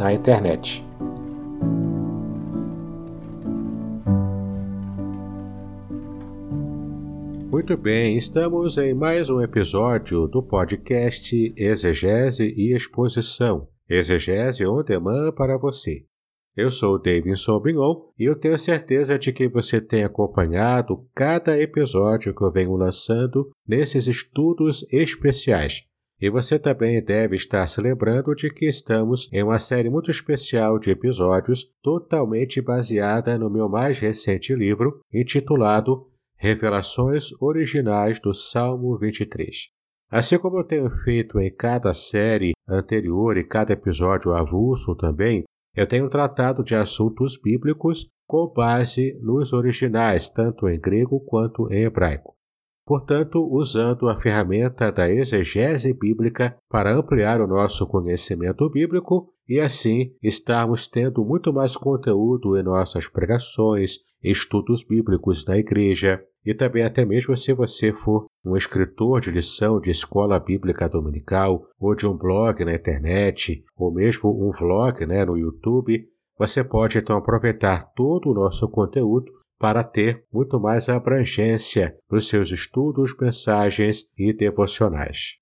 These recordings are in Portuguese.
na internet. Muito bem, estamos em mais um episódio do podcast Exegese e Exposição. Exegese on demand para você. Eu sou o Davidson Bignon e eu tenho certeza de que você tem acompanhado cada episódio que eu venho lançando nesses estudos especiais. E você também deve estar se lembrando de que estamos em uma série muito especial de episódios totalmente baseada no meu mais recente livro, intitulado Revelações Originais do Salmo 23. Assim como eu tenho feito em cada série anterior e cada episódio avulso também, eu tenho tratado de assuntos bíblicos com base nos originais, tanto em grego quanto em hebraico. Portanto, usando a ferramenta da exegese bíblica para ampliar o nosso conhecimento bíblico e assim estarmos tendo muito mais conteúdo em nossas pregações, estudos bíblicos na igreja e também até mesmo se você for um escritor de lição de escola bíblica dominical ou de um blog na internet ou mesmo um vlog né, no YouTube, você pode então aproveitar todo o nosso conteúdo para ter muito mais abrangência nos seus estudos, mensagens e devocionais.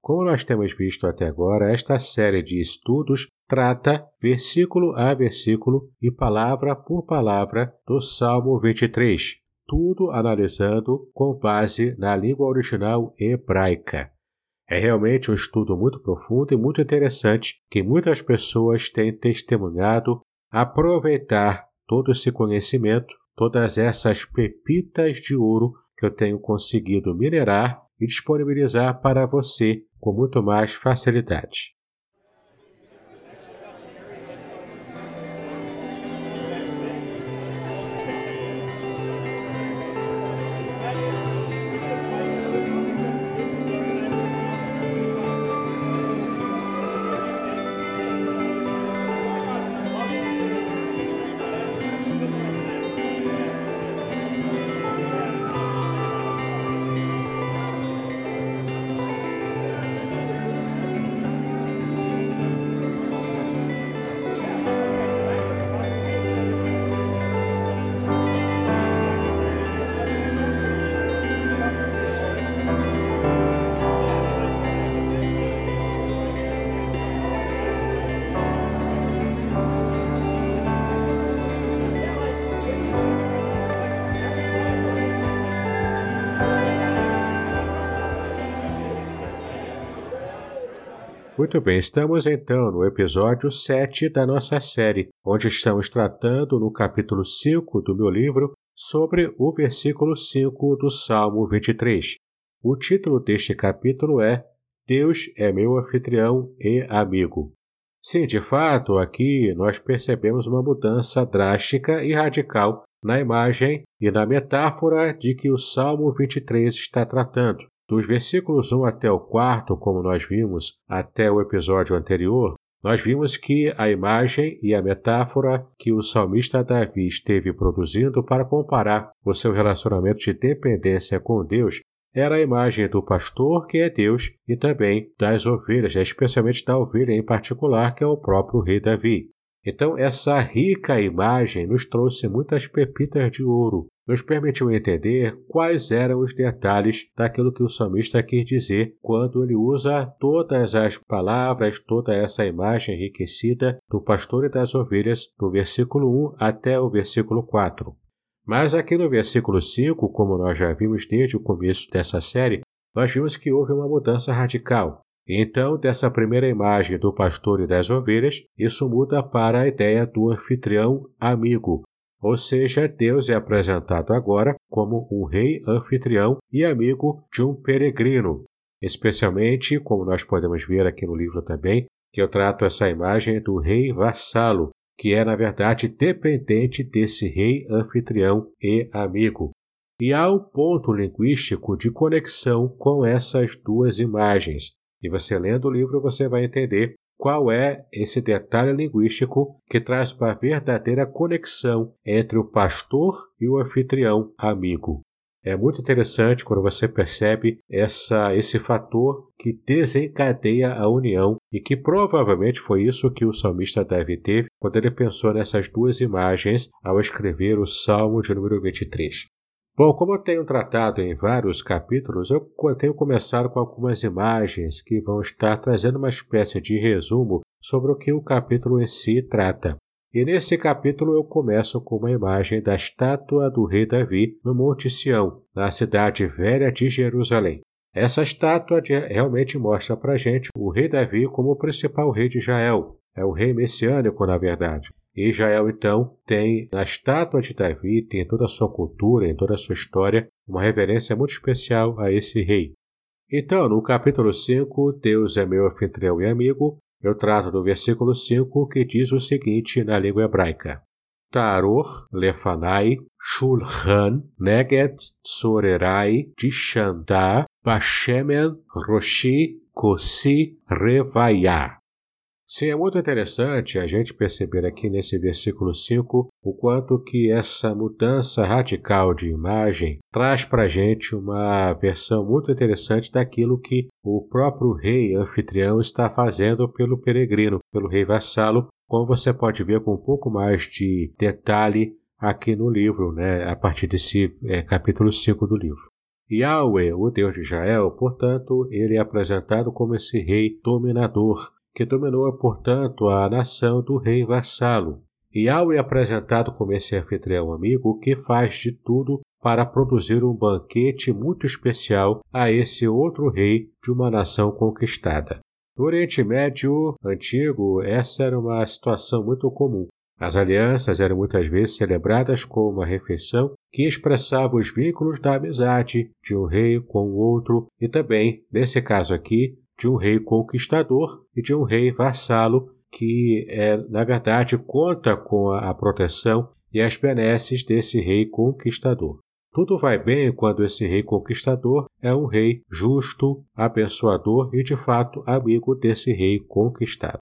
Como nós temos visto até agora, esta série de estudos trata versículo a versículo e palavra por palavra do Salmo 23, tudo analisando com base na língua original hebraica. É realmente um estudo muito profundo e muito interessante que muitas pessoas têm testemunhado aproveitar todo esse conhecimento, todas essas pepitas de ouro que eu tenho conseguido minerar e disponibilizar para você com muito mais facilidade. Muito bem, estamos então no episódio 7 da nossa série, onde estamos tratando no capítulo 5 do meu livro sobre o versículo 5 do Salmo 23. O título deste capítulo é Deus é meu anfitrião e amigo. Sim, de fato, aqui nós percebemos uma mudança drástica e radical na imagem e na metáfora de que o Salmo 23 está tratando. Dos versículos 1 até o 4, como nós vimos até o episódio anterior, nós vimos que a imagem e a metáfora que o salmista Davi esteve produzindo para comparar o seu relacionamento de dependência com Deus era a imagem do pastor, que é Deus, e também das ovelhas, especialmente da ovelha em particular, que é o próprio rei Davi. Então, essa rica imagem nos trouxe muitas pepitas de ouro, nos permitiu entender quais eram os detalhes daquilo que o salmista quer dizer quando ele usa todas as palavras, toda essa imagem enriquecida do pastor e das ovelhas, do versículo 1 até o versículo 4. Mas aqui no versículo 5, como nós já vimos desde o começo dessa série, nós vimos que houve uma mudança radical. Então, dessa primeira imagem do pastor e das ovelhas, isso muda para a ideia do anfitrião amigo. Ou seja, Deus é apresentado agora como um rei anfitrião e amigo de um peregrino. Especialmente, como nós podemos ver aqui no livro também, que eu trato essa imagem do rei vassalo, que é, na verdade, dependente desse rei anfitrião e amigo. E há um ponto linguístico de conexão com essas duas imagens. E você lendo o livro, você vai entender qual é esse detalhe linguístico que traz uma verdadeira conexão entre o pastor e o anfitrião amigo. É muito interessante quando você percebe essa, esse fator que desencadeia a união e que provavelmente foi isso que o salmista deve ter quando ele pensou nessas duas imagens ao escrever o Salmo de número 23. Bom, como eu tenho tratado em vários capítulos, eu tenho começado com algumas imagens que vão estar trazendo uma espécie de resumo sobre o que o capítulo em si trata. E nesse capítulo eu começo com uma imagem da estátua do rei Davi no Monte Sião, na cidade velha de Jerusalém. Essa estátua realmente mostra para gente o rei Davi como o principal rei de Israel. É o rei messiânico, na verdade. Israel, então, tem na estátua de Davi, tem toda a sua cultura, em toda a sua história, uma reverência muito especial a esse rei. Então, no capítulo 5, Deus é meu anfitrião e amigo, eu trato do versículo 5 que diz o seguinte na língua hebraica: Taror, Lefanai, Shulchan, Neget, Sorerai, Dishandá, Bashemen, Roshi, Kosi, Revaiah. Sim, é muito interessante a gente perceber aqui nesse versículo 5 o quanto que essa mudança radical de imagem traz para a gente uma versão muito interessante daquilo que o próprio rei anfitrião está fazendo pelo peregrino, pelo rei vassalo, como você pode ver com um pouco mais de detalhe aqui no livro, né, a partir desse é, capítulo 5 do livro. Yahweh, o Deus de Israel, portanto, ele é apresentado como esse rei dominador, que dominou, portanto, a nação do rei vassalo. E ao é apresentado como esse anfitrião amigo que faz de tudo para produzir um banquete muito especial a esse outro rei de uma nação conquistada. No Oriente Médio antigo, essa era uma situação muito comum. As alianças eram muitas vezes celebradas com uma refeição que expressava os vínculos da amizade de um rei com o outro e também, nesse caso aqui, de um rei conquistador e de um rei vassalo que, é, na verdade, conta com a proteção e as benesses desse rei conquistador. Tudo vai bem quando esse rei conquistador é um rei justo, abençoador e, de fato, amigo desse rei conquistado.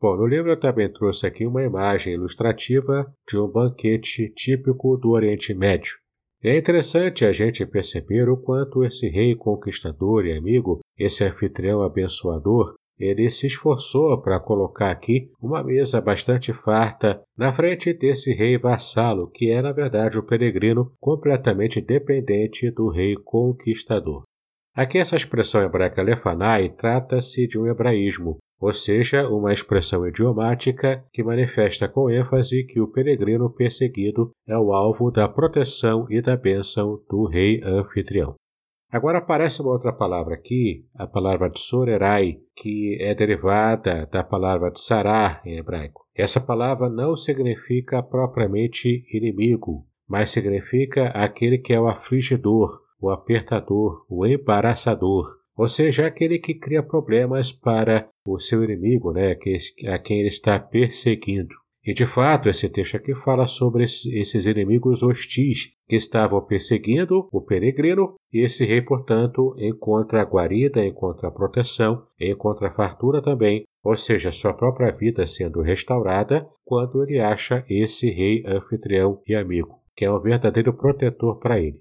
Bom, no livro eu também trouxe aqui uma imagem ilustrativa de um banquete típico do Oriente Médio. É interessante a gente perceber o quanto esse rei conquistador e amigo, esse anfitrião abençoador, ele se esforçou para colocar aqui uma mesa bastante farta na frente desse rei vassalo, que é na verdade o peregrino completamente dependente do rei conquistador. Aqui essa expressão hebraica lefanai trata-se de um hebraísmo, ou seja, uma expressão idiomática que manifesta com ênfase que o peregrino perseguido é o alvo da proteção e da bênção do rei anfitrião. Agora aparece uma outra palavra aqui, a palavra tsorerai, que é derivada da palavra tsarar em hebraico. Essa palavra não significa propriamente inimigo, mas significa aquele que é o afligidor, o apertador, o embaraçador, ou seja, aquele que cria problemas para o seu inimigo, né, a quem ele está perseguindo. E de fato, esse texto aqui fala sobre esses inimigos hostis que estavam perseguindo o peregrino, e esse rei, portanto, encontra guarida, encontra proteção, encontra fartura também, ou seja, sua própria vida sendo restaurada quando ele acha esse rei anfitrião e amigo, que é um verdadeiro protetor para ele.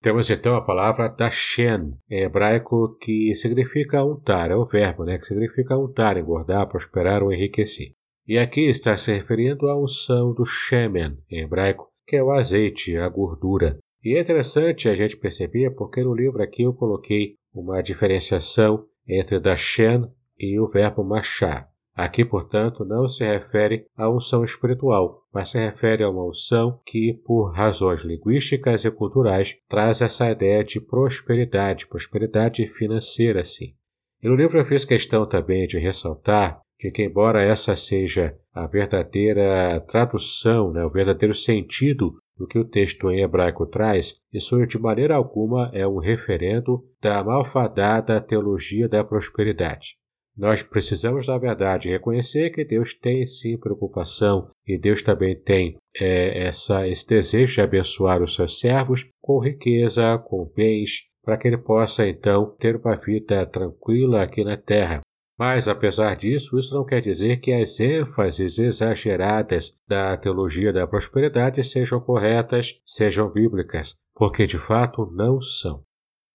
Temos então a palavra Dashen, em hebraico, que significa untar, é um verbo, né, que significa untar, engordar, prosperar ou enriquecer. E aqui está se referindo à unção do shemen, em hebraico, que é o azeite, a gordura. E é interessante a gente perceber porque no livro aqui eu coloquei uma diferenciação entre da shen e o verbo machar. Aqui, portanto, não se refere à unção espiritual, mas se refere a uma unção que, por razões linguísticas e culturais, traz essa ideia de prosperidade, prosperidade financeira, sim. E no livro eu fiz questão também de ressaltar de que, embora essa seja a verdadeira tradução, né, o verdadeiro sentido do que o texto em hebraico traz, isso de maneira alguma é um referendo da malfadada teologia da prosperidade. Nós precisamos, na verdade, reconhecer que Deus tem sim preocupação e Deus também tem é, essa, esse desejo de abençoar os seus servos com riqueza, com bens, para que ele possa então ter uma vida tranquila aqui na terra. Mas, apesar disso, isso não quer dizer que as ênfases exageradas da teologia da prosperidade sejam corretas, sejam bíblicas, porque de fato não são.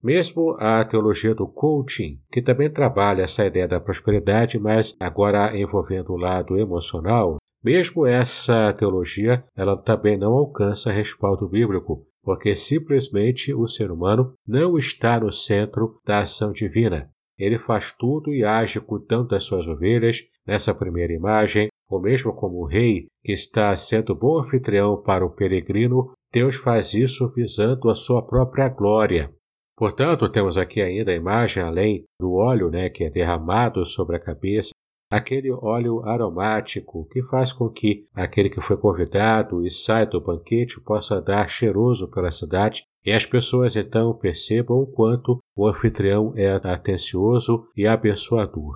Mesmo a teologia do coaching, que também trabalha essa ideia da prosperidade, mas agora envolvendo o lado emocional, mesmo essa teologia, ela também não alcança respaldo bíblico, porque simplesmente o ser humano não está no centro da ação divina. Ele faz tudo e age cuidando das suas ovelhas, nessa primeira imagem, ou mesmo como o rei que está sendo bom anfitrião para o peregrino, Deus faz isso visando a sua própria glória. Portanto, temos aqui ainda a imagem, além do óleo né, que é derramado sobre a cabeça, aquele óleo aromático que faz com que aquele que foi convidado e sai do banquete possa dar cheiroso pela cidade e as pessoas então percebam o quanto o anfitrião é atencioso e abençoador.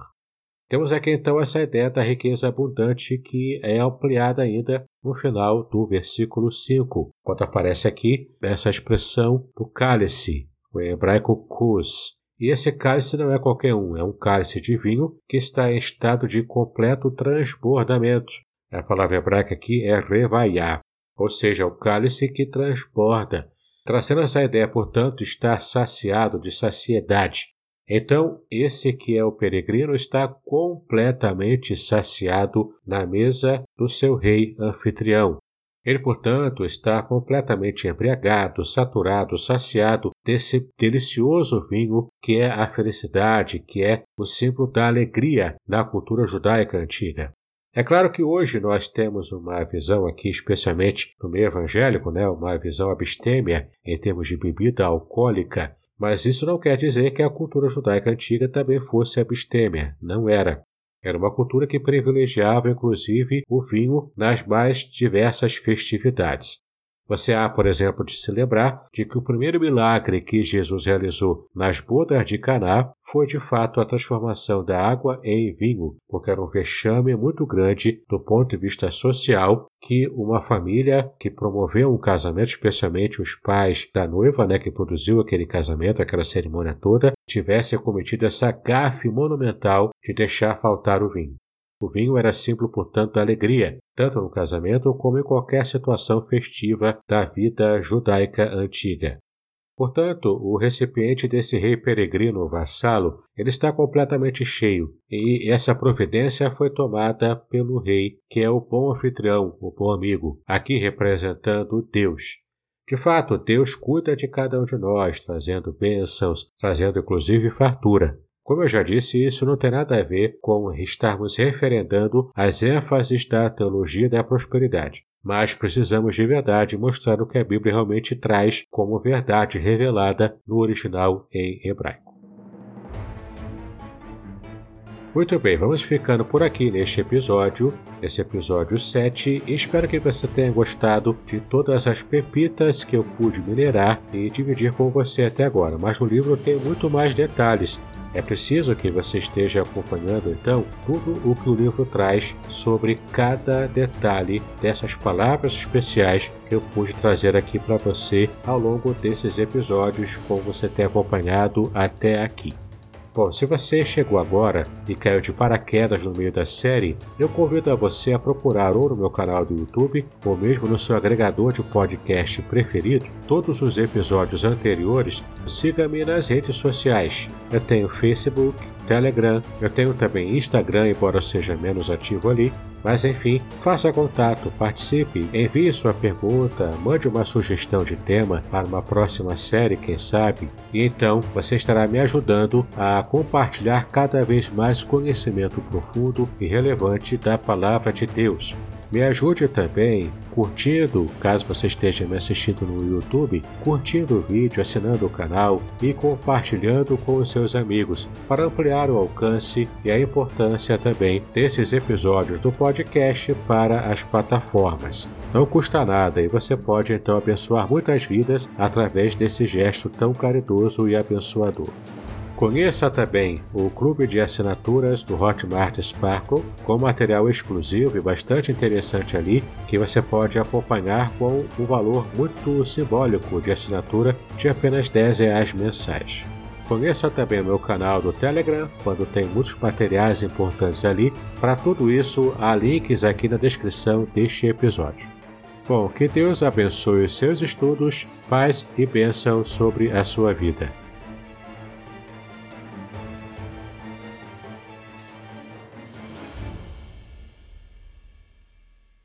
Temos aqui então essa ideia da riqueza abundante que é ampliada ainda no final do versículo 5, quando aparece aqui essa expressão do cálice, o hebraico kus. E esse cálice não é qualquer um, é um cálice de vinho que está em estado de completo transbordamento. A palavra hebraica aqui é revaiá, ou seja, o cálice que transborda, trazendo essa ideia, portanto, estar saciado de saciedade. Então, esse que é o peregrino está completamente saciado na mesa do seu rei anfitrião. Ele, portanto, está completamente embriagado, saturado, saciado desse delicioso vinho que é a felicidade, que é o símbolo da alegria na cultura judaica antiga. É claro que hoje nós temos uma visão aqui, especialmente no meio evangélico, né, uma visão abstêmia em termos de bebida alcoólica, mas isso não quer dizer que a cultura judaica antiga também fosse abstêmia, não era. Era uma cultura que privilegiava inclusive o vinho nas mais diversas festividades. Você há, por exemplo, de se lembrar de que o primeiro milagre que Jesus realizou nas bodas de Caná foi de fato a transformação da água em vinho, porque era um vexame muito grande do ponto de vista social que uma família que promoveu um casamento, especialmente os pais da noiva, né, que produziu aquele casamento, aquela cerimônia toda, tivesse cometido essa gafe monumental de deixar faltar o vinho. O vinho era símbolo, portanto, da alegria, tanto no casamento como em qualquer situação festiva da vida judaica antiga. Portanto, o recipiente desse rei peregrino vassalo ele está completamente cheio, e essa providência foi tomada pelo rei, que é o bom anfitrião, o bom amigo, aqui representando Deus. De fato, Deus cuida de cada um de nós, trazendo bênçãos, trazendo inclusive fartura. Como eu já disse, isso não tem nada a ver com estarmos referendando as ênfases da teologia da prosperidade, mas precisamos de verdade mostrar o que a Bíblia realmente traz como verdade revelada no original em hebraico. Muito bem, vamos ficando por aqui neste episódio, esse episódio 7. Espero que você tenha gostado de todas as pepitas que eu pude minerar e dividir com você até agora. Mas o livro tem muito mais detalhes é preciso que você esteja acompanhando então tudo o que o livro traz sobre cada detalhe dessas palavras especiais que eu pude trazer aqui para você ao longo desses episódios, como você tem acompanhado até aqui. Bom, se você chegou agora e caiu de paraquedas no meio da série, eu convido a você a procurar ou no meu canal do YouTube ou mesmo no seu agregador de podcast preferido todos os episódios anteriores. Siga-me nas redes sociais. Eu tenho Facebook, Telegram, eu tenho também Instagram, embora eu seja menos ativo ali, mas enfim, faça contato, participe, envie sua pergunta, mande uma sugestão de tema para uma próxima série, quem sabe, e então você estará me ajudando a compartilhar cada vez mais conhecimento profundo e relevante da Palavra de Deus. Me ajude também curtindo, caso você esteja me assistindo no YouTube, curtindo o vídeo, assinando o canal e compartilhando com os seus amigos para ampliar o alcance e a importância também desses episódios do podcast para as plataformas. Não custa nada e você pode então abençoar muitas vidas através desse gesto tão caridoso e abençoador. Conheça também o clube de assinaturas do Hotmart Sparkle, com material exclusivo e bastante interessante ali, que você pode acompanhar com um valor muito simbólico de assinatura de apenas 10 reais mensais. Conheça também o meu canal do Telegram, quando tem muitos materiais importantes ali. Para tudo isso, há links aqui na descrição deste episódio. Bom, que Deus abençoe os seus estudos, paz e bênção sobre a sua vida.